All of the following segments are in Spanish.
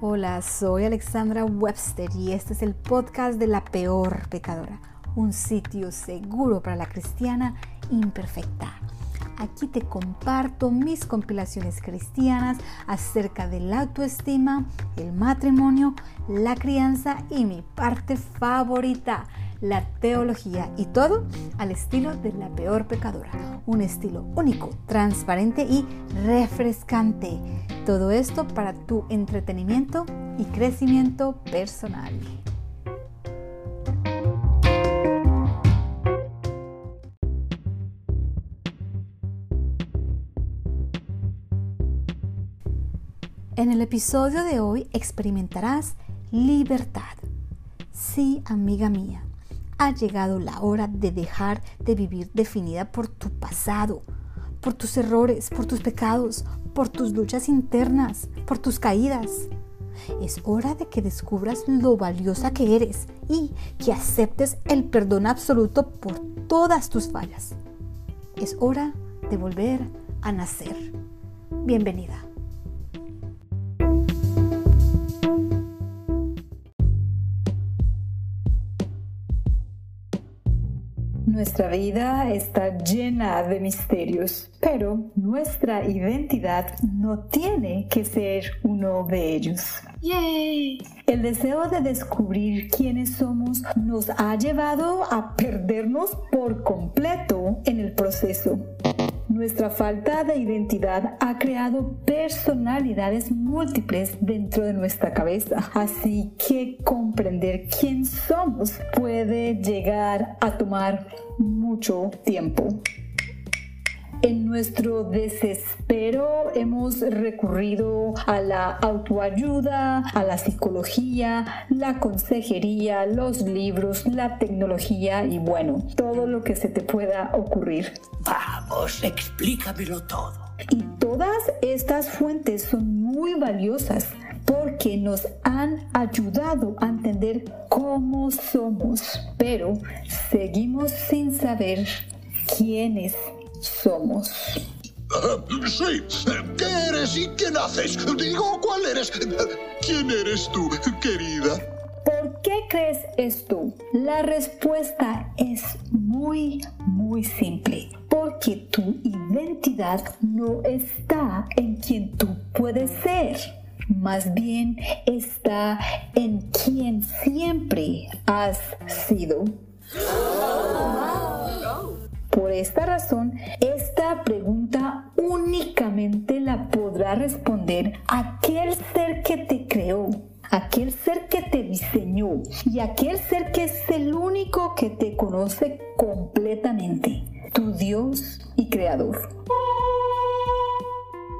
Hola, soy Alexandra Webster y este es el podcast de La Peor Pecadora, un sitio seguro para la cristiana imperfecta. Aquí te comparto mis compilaciones cristianas acerca de la autoestima, el matrimonio, la crianza y mi parte favorita, la teología y todo al estilo de la peor pecadora. Un estilo único, transparente y refrescante. Todo esto para tu entretenimiento y crecimiento personal. En el episodio de hoy experimentarás libertad. Sí, amiga mía, ha llegado la hora de dejar de vivir definida por tu pasado, por tus errores, por tus pecados, por tus luchas internas, por tus caídas. Es hora de que descubras lo valiosa que eres y que aceptes el perdón absoluto por todas tus fallas. Es hora de volver a nacer. Bienvenida. Nuestra vida está llena de misterios, pero nuestra identidad no tiene que ser uno de ellos. ¡Yay! El deseo de descubrir quiénes somos nos ha llevado a perdernos por completo en el proceso. Nuestra falta de identidad ha creado personalidades múltiples dentro de nuestra cabeza, así que comprender quién somos puede llegar a tomar mucho tiempo. En nuestro desespero hemos recurrido a la autoayuda, a la psicología, la consejería, los libros, la tecnología y bueno, todo lo que se te pueda ocurrir. Vamos, explícamelo todo. Y todas estas fuentes son muy valiosas porque nos han ayudado a entender cómo somos, pero seguimos sin saber quiénes somos. sí, ¿qué eres y quién haces? Digo, ¿cuál eres? ¿Quién eres tú, querida? ¿Por qué crees esto? La respuesta es muy, muy simple. Porque tu identidad no está en quien tú puedes ser. Más bien está en quien siempre has sido. Por esta razón, esta pregunta únicamente la podrá responder aquel ser que te creó, aquel ser que te diseñó y aquel ser que es el único que te conoce completamente, tu Dios y Creador.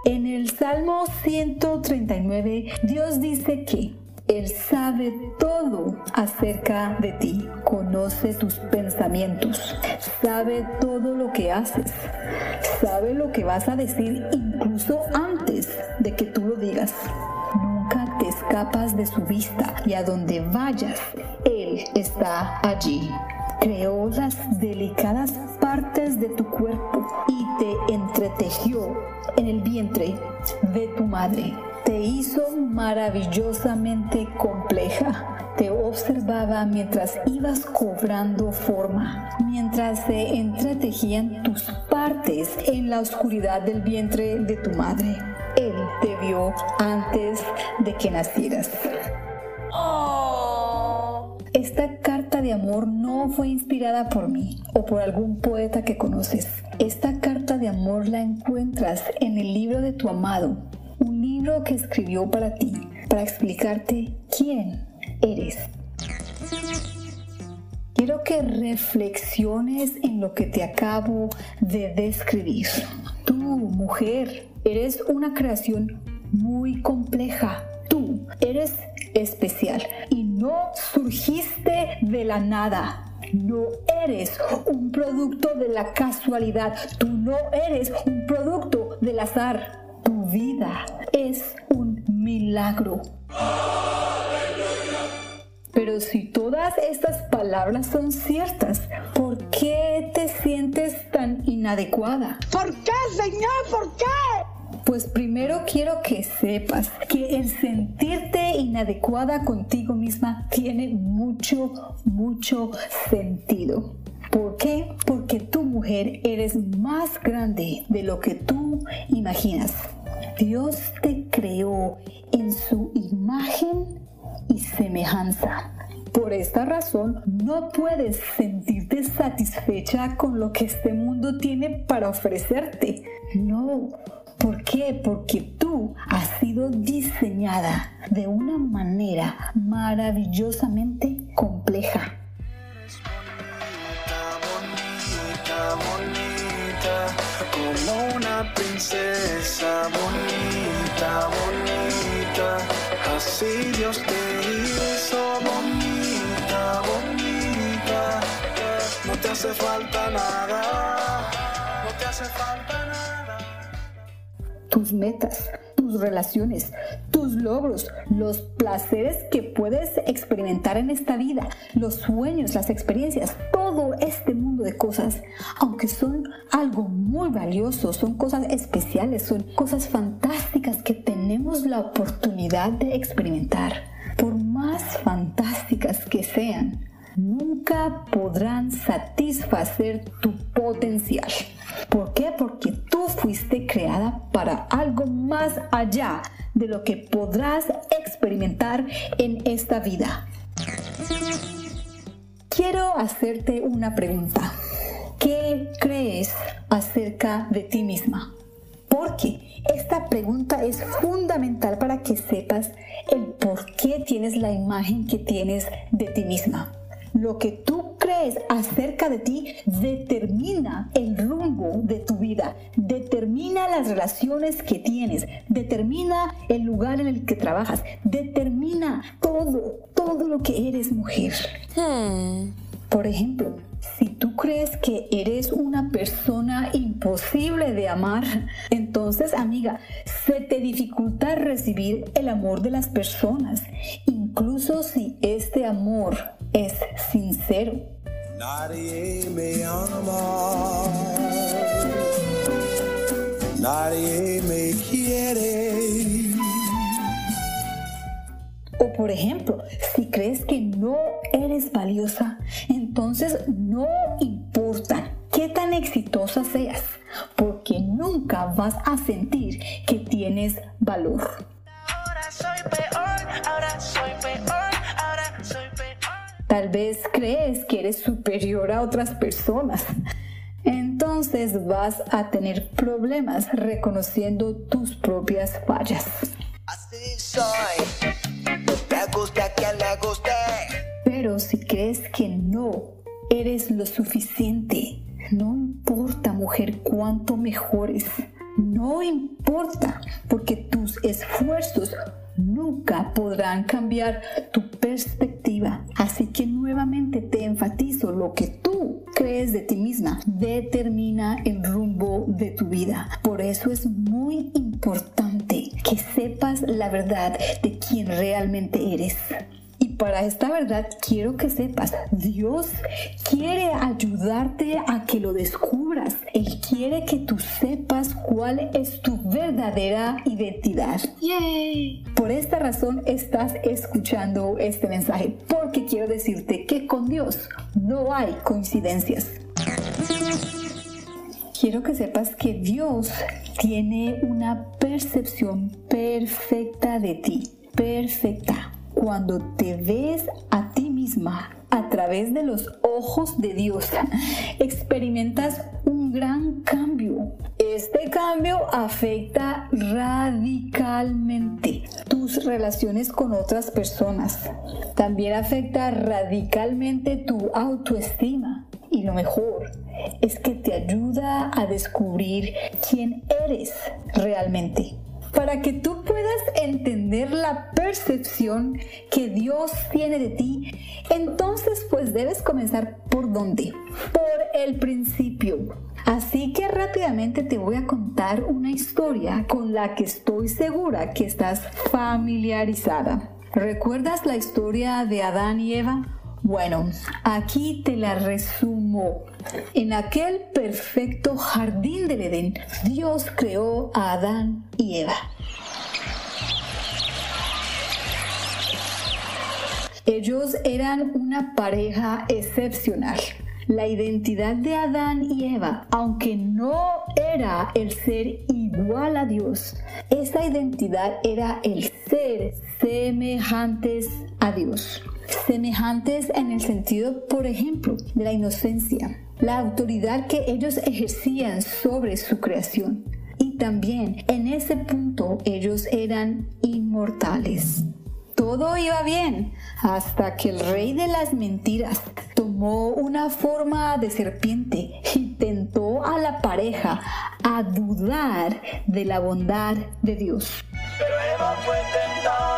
En el Salmo 139, Dios dice que él sabe todo acerca de ti, conoce tus pensamientos, sabe todo lo que haces, sabe lo que vas a decir incluso antes de que tú lo digas. Nunca te escapas de su vista y a donde vayas, Él está allí. Creó las delicadas partes de tu cuerpo y te entretejió en el vientre de tu madre te hizo maravillosamente compleja. Te observaba mientras ibas cobrando forma, mientras se entretejían tus partes en la oscuridad del vientre de tu madre. Él te vio antes de que nacieras. Esta carta de amor no fue inspirada por mí o por algún poeta que conoces. Esta carta de amor la encuentras en el libro de tu amado, libro que escribió para ti, para explicarte quién eres. Quiero que reflexiones en lo que te acabo de describir. Tú, mujer, eres una creación muy compleja. Tú eres especial y no surgiste de la nada. No eres un producto de la casualidad. Tú no eres un producto del azar vida es un milagro. Pero si todas estas palabras son ciertas, ¿por qué te sientes tan inadecuada? ¿Por qué, Señor? ¿Por qué? Pues primero quiero que sepas que el sentirte inadecuada contigo misma tiene mucho, mucho sentido. ¿Por qué? Porque tu mujer eres más grande de lo que tú imaginas. Dios te creó en su imagen y semejanza. Por esta razón, no puedes sentirte satisfecha con lo que este mundo tiene para ofrecerte. No. ¿Por qué? Porque tú has sido diseñada de una manera maravillosamente compleja. Princesa bonita, bonita, así Dios te hizo bonita, bonita, no te hace falta nada, no te hace falta nada. Tus metas, tus relaciones, tus logros, los placeres que puedes experimentar en esta vida, los sueños, las experiencias, todo este mundo de cosas, aunque son algo muy valioso, son cosas especiales, son cosas fantásticas que tenemos la oportunidad de experimentar, por más fantásticas que sean, nunca podrán satisfacer tu potencial. ¿Por qué? Porque tú fuiste creada para algo más allá de lo que podrás experimentar en esta vida. Quiero hacerte una pregunta. ¿Qué crees acerca de ti misma? Porque esta pregunta es fundamental para que sepas el por qué tienes la imagen que tienes de ti misma. Lo que tú crees acerca de ti determina el rumbo de tu vida, determina las relaciones que tienes, determina el lugar en el que trabajas, determina todo, todo lo que eres mujer. Por ejemplo, si tú crees que eres una persona imposible de amar, entonces amiga, se te dificulta recibir el amor de las personas, incluso si este amor es sincero. Nadie me ama, nadie me quiere. O por ejemplo, si crees que no eres valiosa, entonces no importa qué tan exitosa seas, porque nunca vas a sentir que tienes valor. Ahora soy peor, Tal vez crees que eres superior a otras personas. Entonces vas a tener problemas reconociendo tus propias fallas. Así soy. Gusta le guste. Pero si crees que no eres lo suficiente, no importa mujer cuánto mejores, no importa porque tus esfuerzos nunca podrán cambiar tu perspectiva. Así que nuevamente te enfatizo lo que tú crees de ti misma determina el rumbo de tu vida. Por eso es muy importante que sepas la verdad de quién realmente eres. Para esta verdad quiero que sepas, Dios quiere ayudarte a que lo descubras. Él quiere que tú sepas cuál es tu verdadera identidad. Por esta razón estás escuchando este mensaje, porque quiero decirte que con Dios no hay coincidencias. Quiero que sepas que Dios tiene una percepción perfecta de ti, perfecta. Cuando te ves a ti misma a través de los ojos de Dios, experimentas un gran cambio. Este cambio afecta radicalmente tus relaciones con otras personas. También afecta radicalmente tu autoestima. Y lo mejor es que te ayuda a descubrir quién eres realmente. Para que tú puedas entender la percepción que Dios tiene de ti, entonces pues debes comenzar por dónde? Por el principio. Así que rápidamente te voy a contar una historia con la que estoy segura que estás familiarizada. ¿Recuerdas la historia de Adán y Eva? Bueno, aquí te la resumo. En aquel perfecto jardín del Edén, Dios creó a Adán y Eva. Ellos eran una pareja excepcional. La identidad de Adán y Eva, aunque no era el ser igual a Dios, esa identidad era el ser semejantes a Dios. Semejantes en el sentido, por ejemplo, de la inocencia, la autoridad que ellos ejercían sobre su creación. Y también en ese punto ellos eran inmortales. Todo iba bien hasta que el rey de las mentiras tomó una forma de serpiente y tentó a la pareja a dudar de la bondad de Dios. Pero Eva fue tentada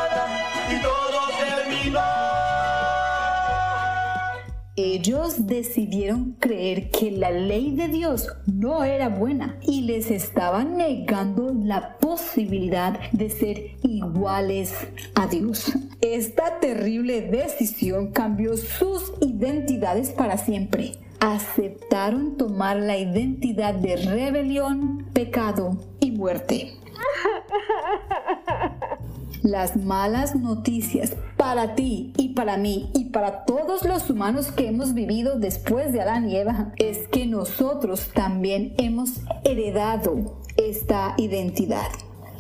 Ellos decidieron creer que la ley de Dios no era buena y les estaban negando la posibilidad de ser iguales a Dios. Esta terrible decisión cambió sus identidades para siempre. Aceptaron tomar la identidad de rebelión, pecado y muerte. Las malas noticias para ti y para mí y para todos los humanos que hemos vivido después de Adán y Eva es que nosotros también hemos heredado esta identidad.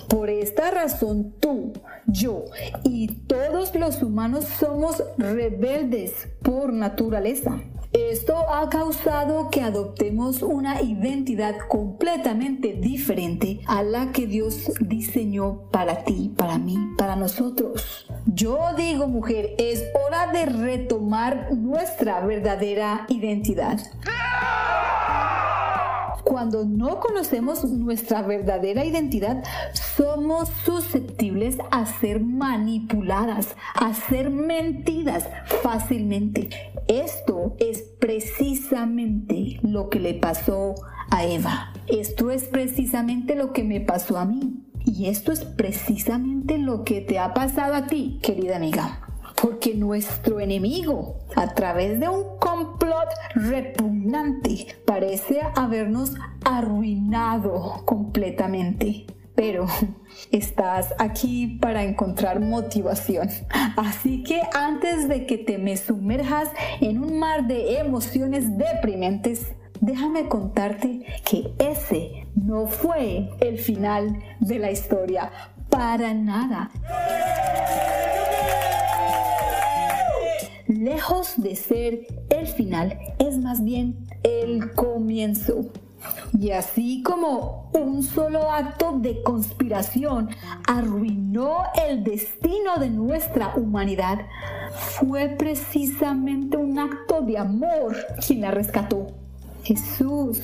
Por esta razón tú, yo y todos los humanos somos rebeldes por naturaleza. Esto ha causado que adoptemos una identidad completamente diferente a la que Dios diseñó para ti, para mí, para nosotros. Yo digo, mujer, es hora de retomar nuestra verdadera identidad. Cuando no conocemos nuestra verdadera identidad, somos susceptibles a ser manipuladas, a ser mentidas fácilmente. Esto es precisamente lo que le pasó a Eva. Esto es precisamente lo que me pasó a mí. Y esto es precisamente lo que te ha pasado a ti, querida amiga. Porque nuestro enemigo, a través de un complot repugnante, parece habernos arruinado completamente. Pero estás aquí para encontrar motivación. Así que antes de que te me sumerjas en un mar de emociones deprimentes, déjame contarte que ese no fue el final de la historia. Para nada. Lejos de ser el final, es más bien el comienzo. Y así como un solo acto de conspiración arruinó el destino de nuestra humanidad, fue precisamente un acto de amor quien la rescató. Jesús,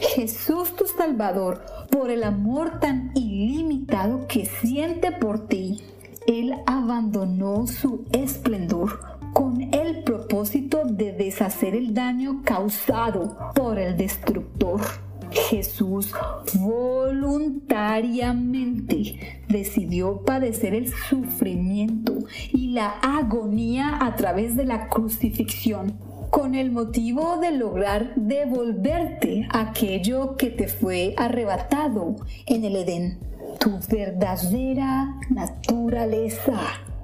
Jesús tu Salvador, por el amor tan ilimitado que siente por ti, Él abandonó su esplendor con el propósito de deshacer el daño causado por el destructor. Jesús voluntariamente decidió padecer el sufrimiento y la agonía a través de la crucifixión con el motivo de lograr devolverte aquello que te fue arrebatado en el Edén, tu verdadera naturaleza.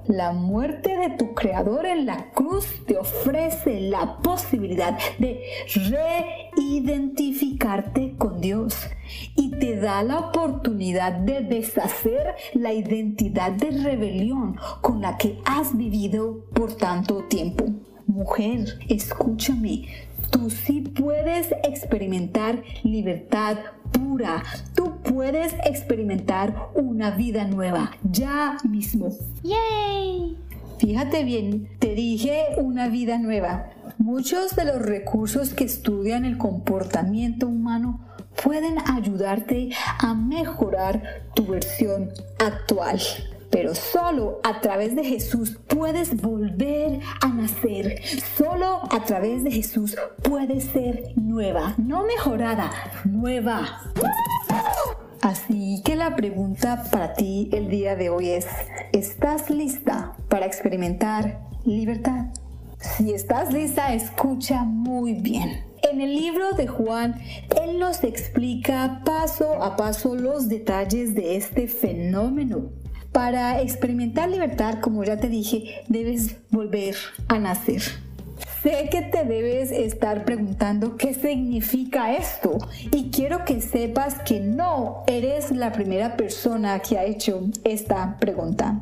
La muerte de tu creador en la cruz te ofrece la posibilidad de reidentificarte con Dios y te da la oportunidad de deshacer la identidad de rebelión con la que has vivido por tanto tiempo. Mujer, escúchame, tú sí puedes experimentar libertad pura. Tú puedes experimentar una vida nueva ya mismo. ¡Yay! Fíjate bien, te dije una vida nueva. Muchos de los recursos que estudian el comportamiento humano pueden ayudarte a mejorar tu versión actual. Pero solo a través de Jesús puedes volver a nacer. Solo a través de Jesús puedes ser nueva, no mejorada, nueva. Así que la pregunta para ti el día de hoy es, ¿estás lista para experimentar libertad? Si estás lista, escucha muy bien. En el libro de Juan, él nos explica paso a paso los detalles de este fenómeno. Para experimentar libertad, como ya te dije, debes volver a nacer. Sé que te debes estar preguntando qué significa esto y quiero que sepas que no eres la primera persona que ha hecho esta pregunta.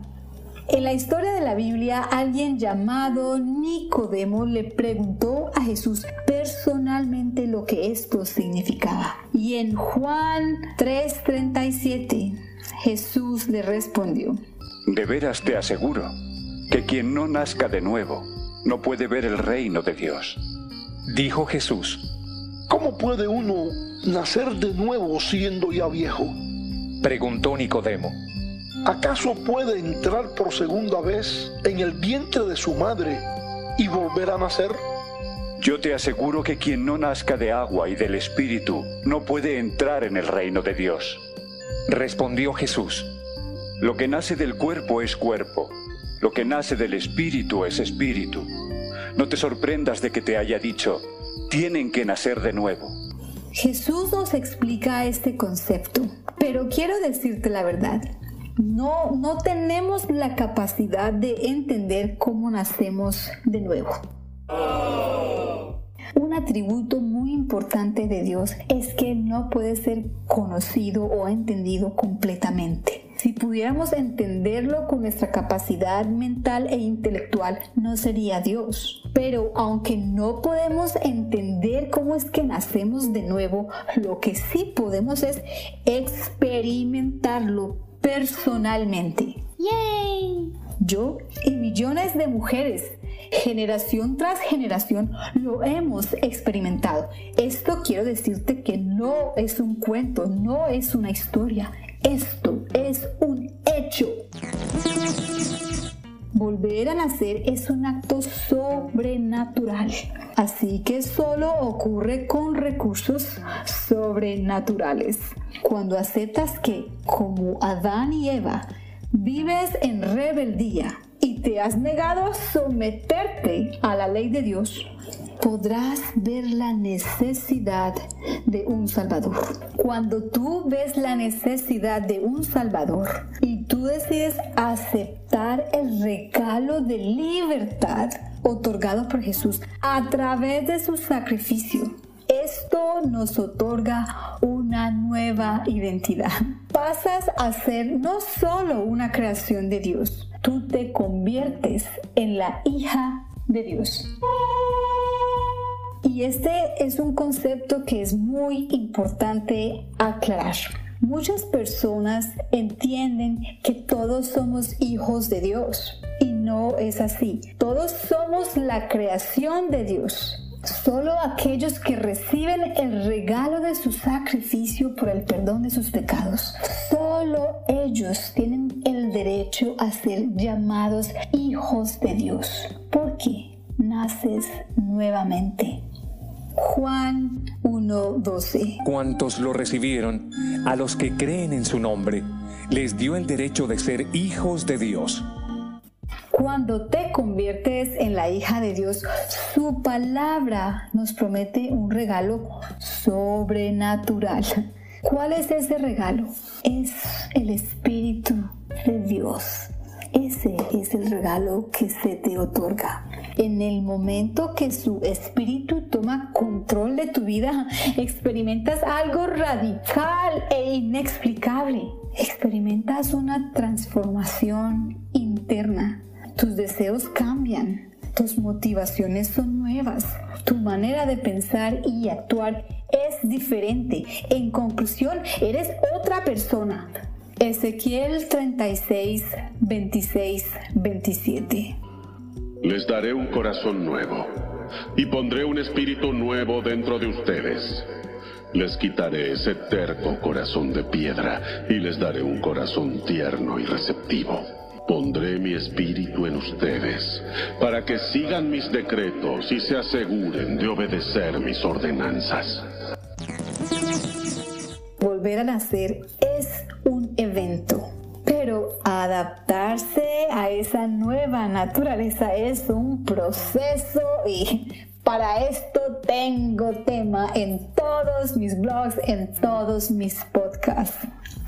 En la historia de la Biblia, alguien llamado Nicodemo le preguntó a Jesús personalmente lo que esto significaba. Y en Juan 3:37, Jesús le respondió, De veras te aseguro que quien no nazca de nuevo no puede ver el reino de Dios. Dijo Jesús, ¿Cómo puede uno nacer de nuevo siendo ya viejo? preguntó Nicodemo. ¿Acaso puede entrar por segunda vez en el vientre de su madre y volver a nacer? Yo te aseguro que quien no nazca de agua y del Espíritu no puede entrar en el reino de Dios. Respondió Jesús, Lo que nace del cuerpo es cuerpo, lo que nace del Espíritu es Espíritu. No te sorprendas de que te haya dicho, tienen que nacer de nuevo. Jesús nos explica este concepto, pero quiero decirte la verdad. No, no tenemos la capacidad de entender cómo nacemos de nuevo. Un atributo muy importante de Dios es que no puede ser conocido o entendido completamente. Si pudiéramos entenderlo con nuestra capacidad mental e intelectual, no sería Dios. Pero aunque no podemos entender cómo es que nacemos de nuevo, lo que sí podemos es experimentarlo personalmente. ¡Yay! Yo y millones de mujeres, generación tras generación, lo hemos experimentado. Esto quiero decirte que no es un cuento, no es una historia. Esto es un hecho. Volver a nacer es un acto sobrenatural, así que solo ocurre con recursos sobrenaturales. Cuando aceptas que, como Adán y Eva, vives en rebeldía te has negado a someterte a la ley de Dios, podrás ver la necesidad de un Salvador. Cuando tú ves la necesidad de un Salvador y tú decides aceptar el regalo de libertad otorgado por Jesús a través de su sacrificio, esto nos otorga una nueva identidad. Pasas a ser no solo una creación de Dios, tú te conviertes en la hija de Dios. Y este es un concepto que es muy importante aclarar. Muchas personas entienden que todos somos hijos de Dios y no es así. Todos somos la creación de Dios. Solo aquellos que reciben el regalo de su sacrificio por el perdón de sus pecados, solo ellos tienen el derecho a ser llamados hijos de Dios. Porque naces nuevamente. Juan 1:12 cuantos lo recibieron, a los que creen en su nombre, les dio el derecho de ser hijos de Dios. Cuando te conviertes en la hija de Dios, su palabra nos promete un regalo sobrenatural. ¿Cuál es ese regalo? Es el Espíritu de Dios. Ese es el regalo que se te otorga. En el momento que su espíritu toma control de tu vida, experimentas algo radical e inexplicable. Experimentas una transformación interna. Tus deseos cambian. Tus motivaciones son nuevas. Tu manera de pensar y actuar es diferente. En conclusión, eres otra persona. Ezequiel 36, 26, 27. Les daré un corazón nuevo y pondré un espíritu nuevo dentro de ustedes. Les quitaré ese terco corazón de piedra y les daré un corazón tierno y receptivo. Pondré mi espíritu en ustedes para que sigan mis decretos y se aseguren de obedecer mis ordenanzas. Volver a nacer es un evento, pero adaptarse a esa nueva naturaleza es un proceso y para esto tengo tema en todos mis blogs, en todos mis podcasts.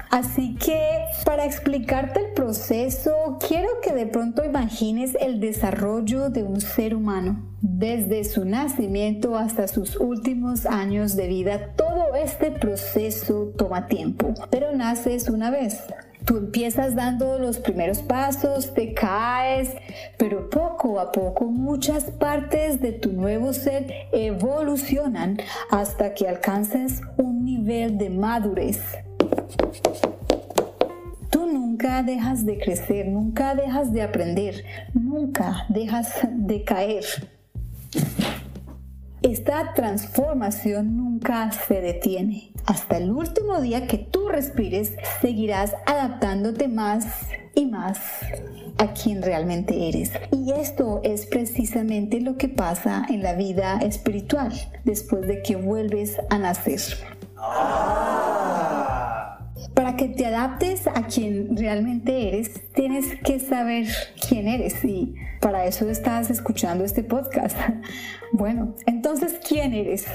Así que para explicarte el proceso, quiero que de pronto imagines el desarrollo de un ser humano. Desde su nacimiento hasta sus últimos años de vida, todo este proceso toma tiempo, pero naces una vez. Tú empiezas dando los primeros pasos, te caes, pero poco a poco muchas partes de tu nuevo ser evolucionan hasta que alcances un nivel de madurez. Tú nunca dejas de crecer, nunca dejas de aprender, nunca dejas de caer. Esta transformación nunca se detiene. Hasta el último día que tú respires, seguirás adaptándote más y más a quien realmente eres. Y esto es precisamente lo que pasa en la vida espiritual después de que vuelves a nacer. Para que te adaptes a quien realmente eres, tienes que saber quién eres y para eso estás escuchando este podcast. Bueno, entonces, ¿quién eres?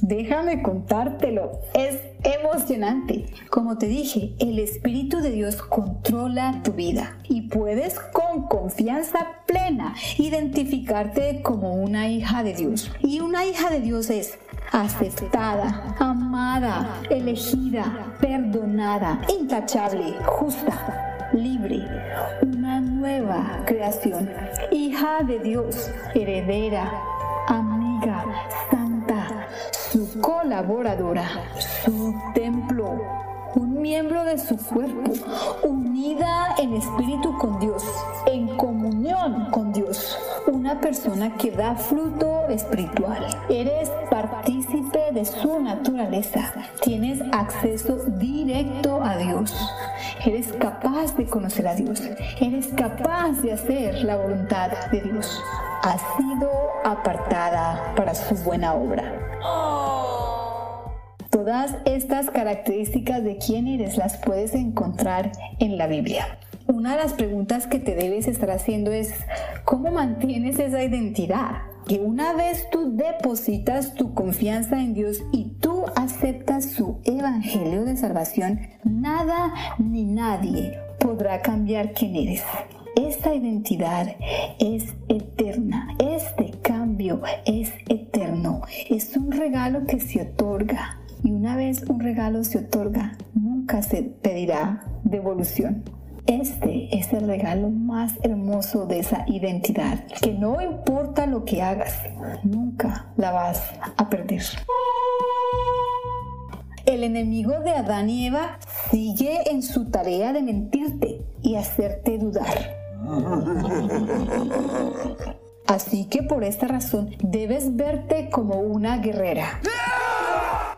Déjame contártelo. Es emocionante. Como te dije, el Espíritu de Dios controla tu vida y puedes con confianza plena identificarte como una hija de Dios. Y una hija de Dios es aceptada, amada, elegida, perdonada, intachable, justa, libre, una nueva creación, hija de Dios, heredera, amiga, santa, su colaboradora, su templo, un miembro de su cuerpo, unida en espíritu con Dios, en comunión con Dios, una persona que da fruto espiritual. Eres partícipe de su naturaleza, tienes acceso directo a Dios. Eres capaz de conocer a Dios, eres capaz de hacer la voluntad de Dios. Has sido apartada para su buena obra. Todas estas características de quién eres las puedes encontrar en la Biblia. Una de las preguntas que te debes estar haciendo es, ¿cómo mantienes esa identidad? Que una vez tú depositas tu confianza en Dios y tú aceptas su evangelio de salvación, nada ni nadie podrá cambiar quién eres. Esta identidad es eterna. Este cambio es eterno. Es un regalo que se otorga. Y una vez un regalo se otorga, nunca se pedirá devolución. Este es el regalo más hermoso de esa identidad, que no importa lo que hagas, nunca la vas a perder. El enemigo de Adán y Eva sigue en su tarea de mentirte y hacerte dudar. Así que por esta razón debes verte como una guerrera.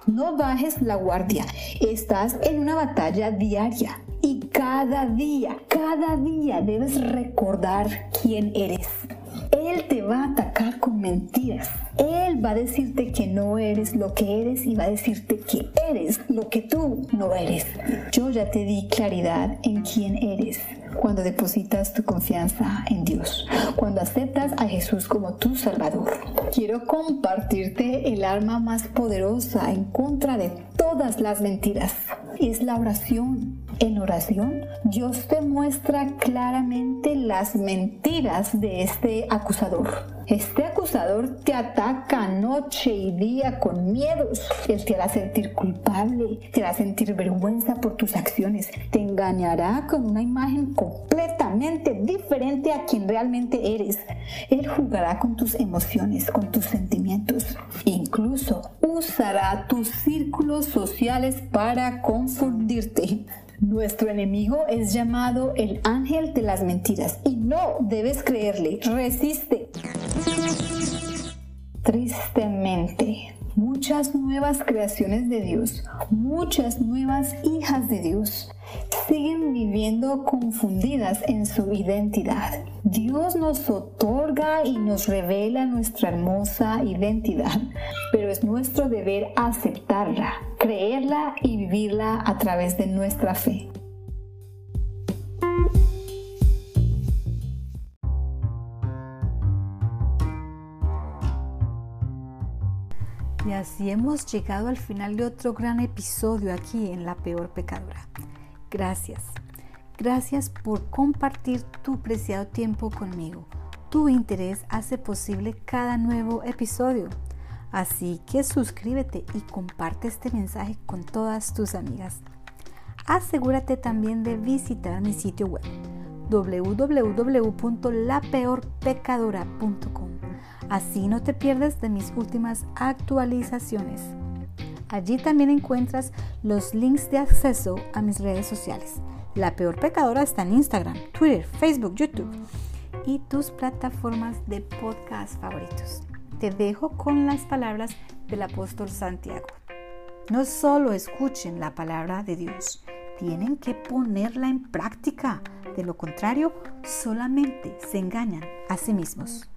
No bajes la guardia. Estás en una batalla diaria. Y cada día, cada día debes recordar quién eres. Él te va a atacar con mentiras. Él va a decirte que no eres lo que eres y va a decirte que eres lo que tú no eres. Yo ya te di claridad en quién eres cuando depositas tu confianza en Dios, cuando aceptas a Jesús como tu Salvador. Quiero compartirte el arma más poderosa en contra de todas las mentiras. Es la oración. En oración, Dios te muestra claramente las mentiras de este acusador. Este acusador te ataca noche y día con miedos. Él te hará sentir culpable, te hará sentir vergüenza por tus acciones. Te engañará con una imagen completamente diferente a quien realmente eres. Él jugará con tus emociones, con tus sentimientos. Incluso usará tus círculos sociales para confundirte. Nuestro enemigo es llamado el ángel de las mentiras y no debes creerle. Resiste. Tristemente, muchas nuevas creaciones de Dios, muchas nuevas hijas de Dios, siguen viviendo confundidas en su identidad. Dios nos otorga y nos revela nuestra hermosa identidad, pero es nuestro deber aceptarla, creerla y vivirla a través de nuestra fe. Y así hemos llegado al final de otro gran episodio aquí en La Peor Pecadora. Gracias. Gracias por compartir tu preciado tiempo conmigo. Tu interés hace posible cada nuevo episodio. Así que suscríbete y comparte este mensaje con todas tus amigas. Asegúrate también de visitar mi sitio web www.lapeorpecadora.com. Así no te pierdes de mis últimas actualizaciones. Allí también encuentras los links de acceso a mis redes sociales. La Peor Pecadora está en Instagram, Twitter, Facebook, YouTube y tus plataformas de podcast favoritos. Te dejo con las palabras del apóstol Santiago. No solo escuchen la palabra de Dios, tienen que ponerla en práctica. De lo contrario, solamente se engañan a sí mismos.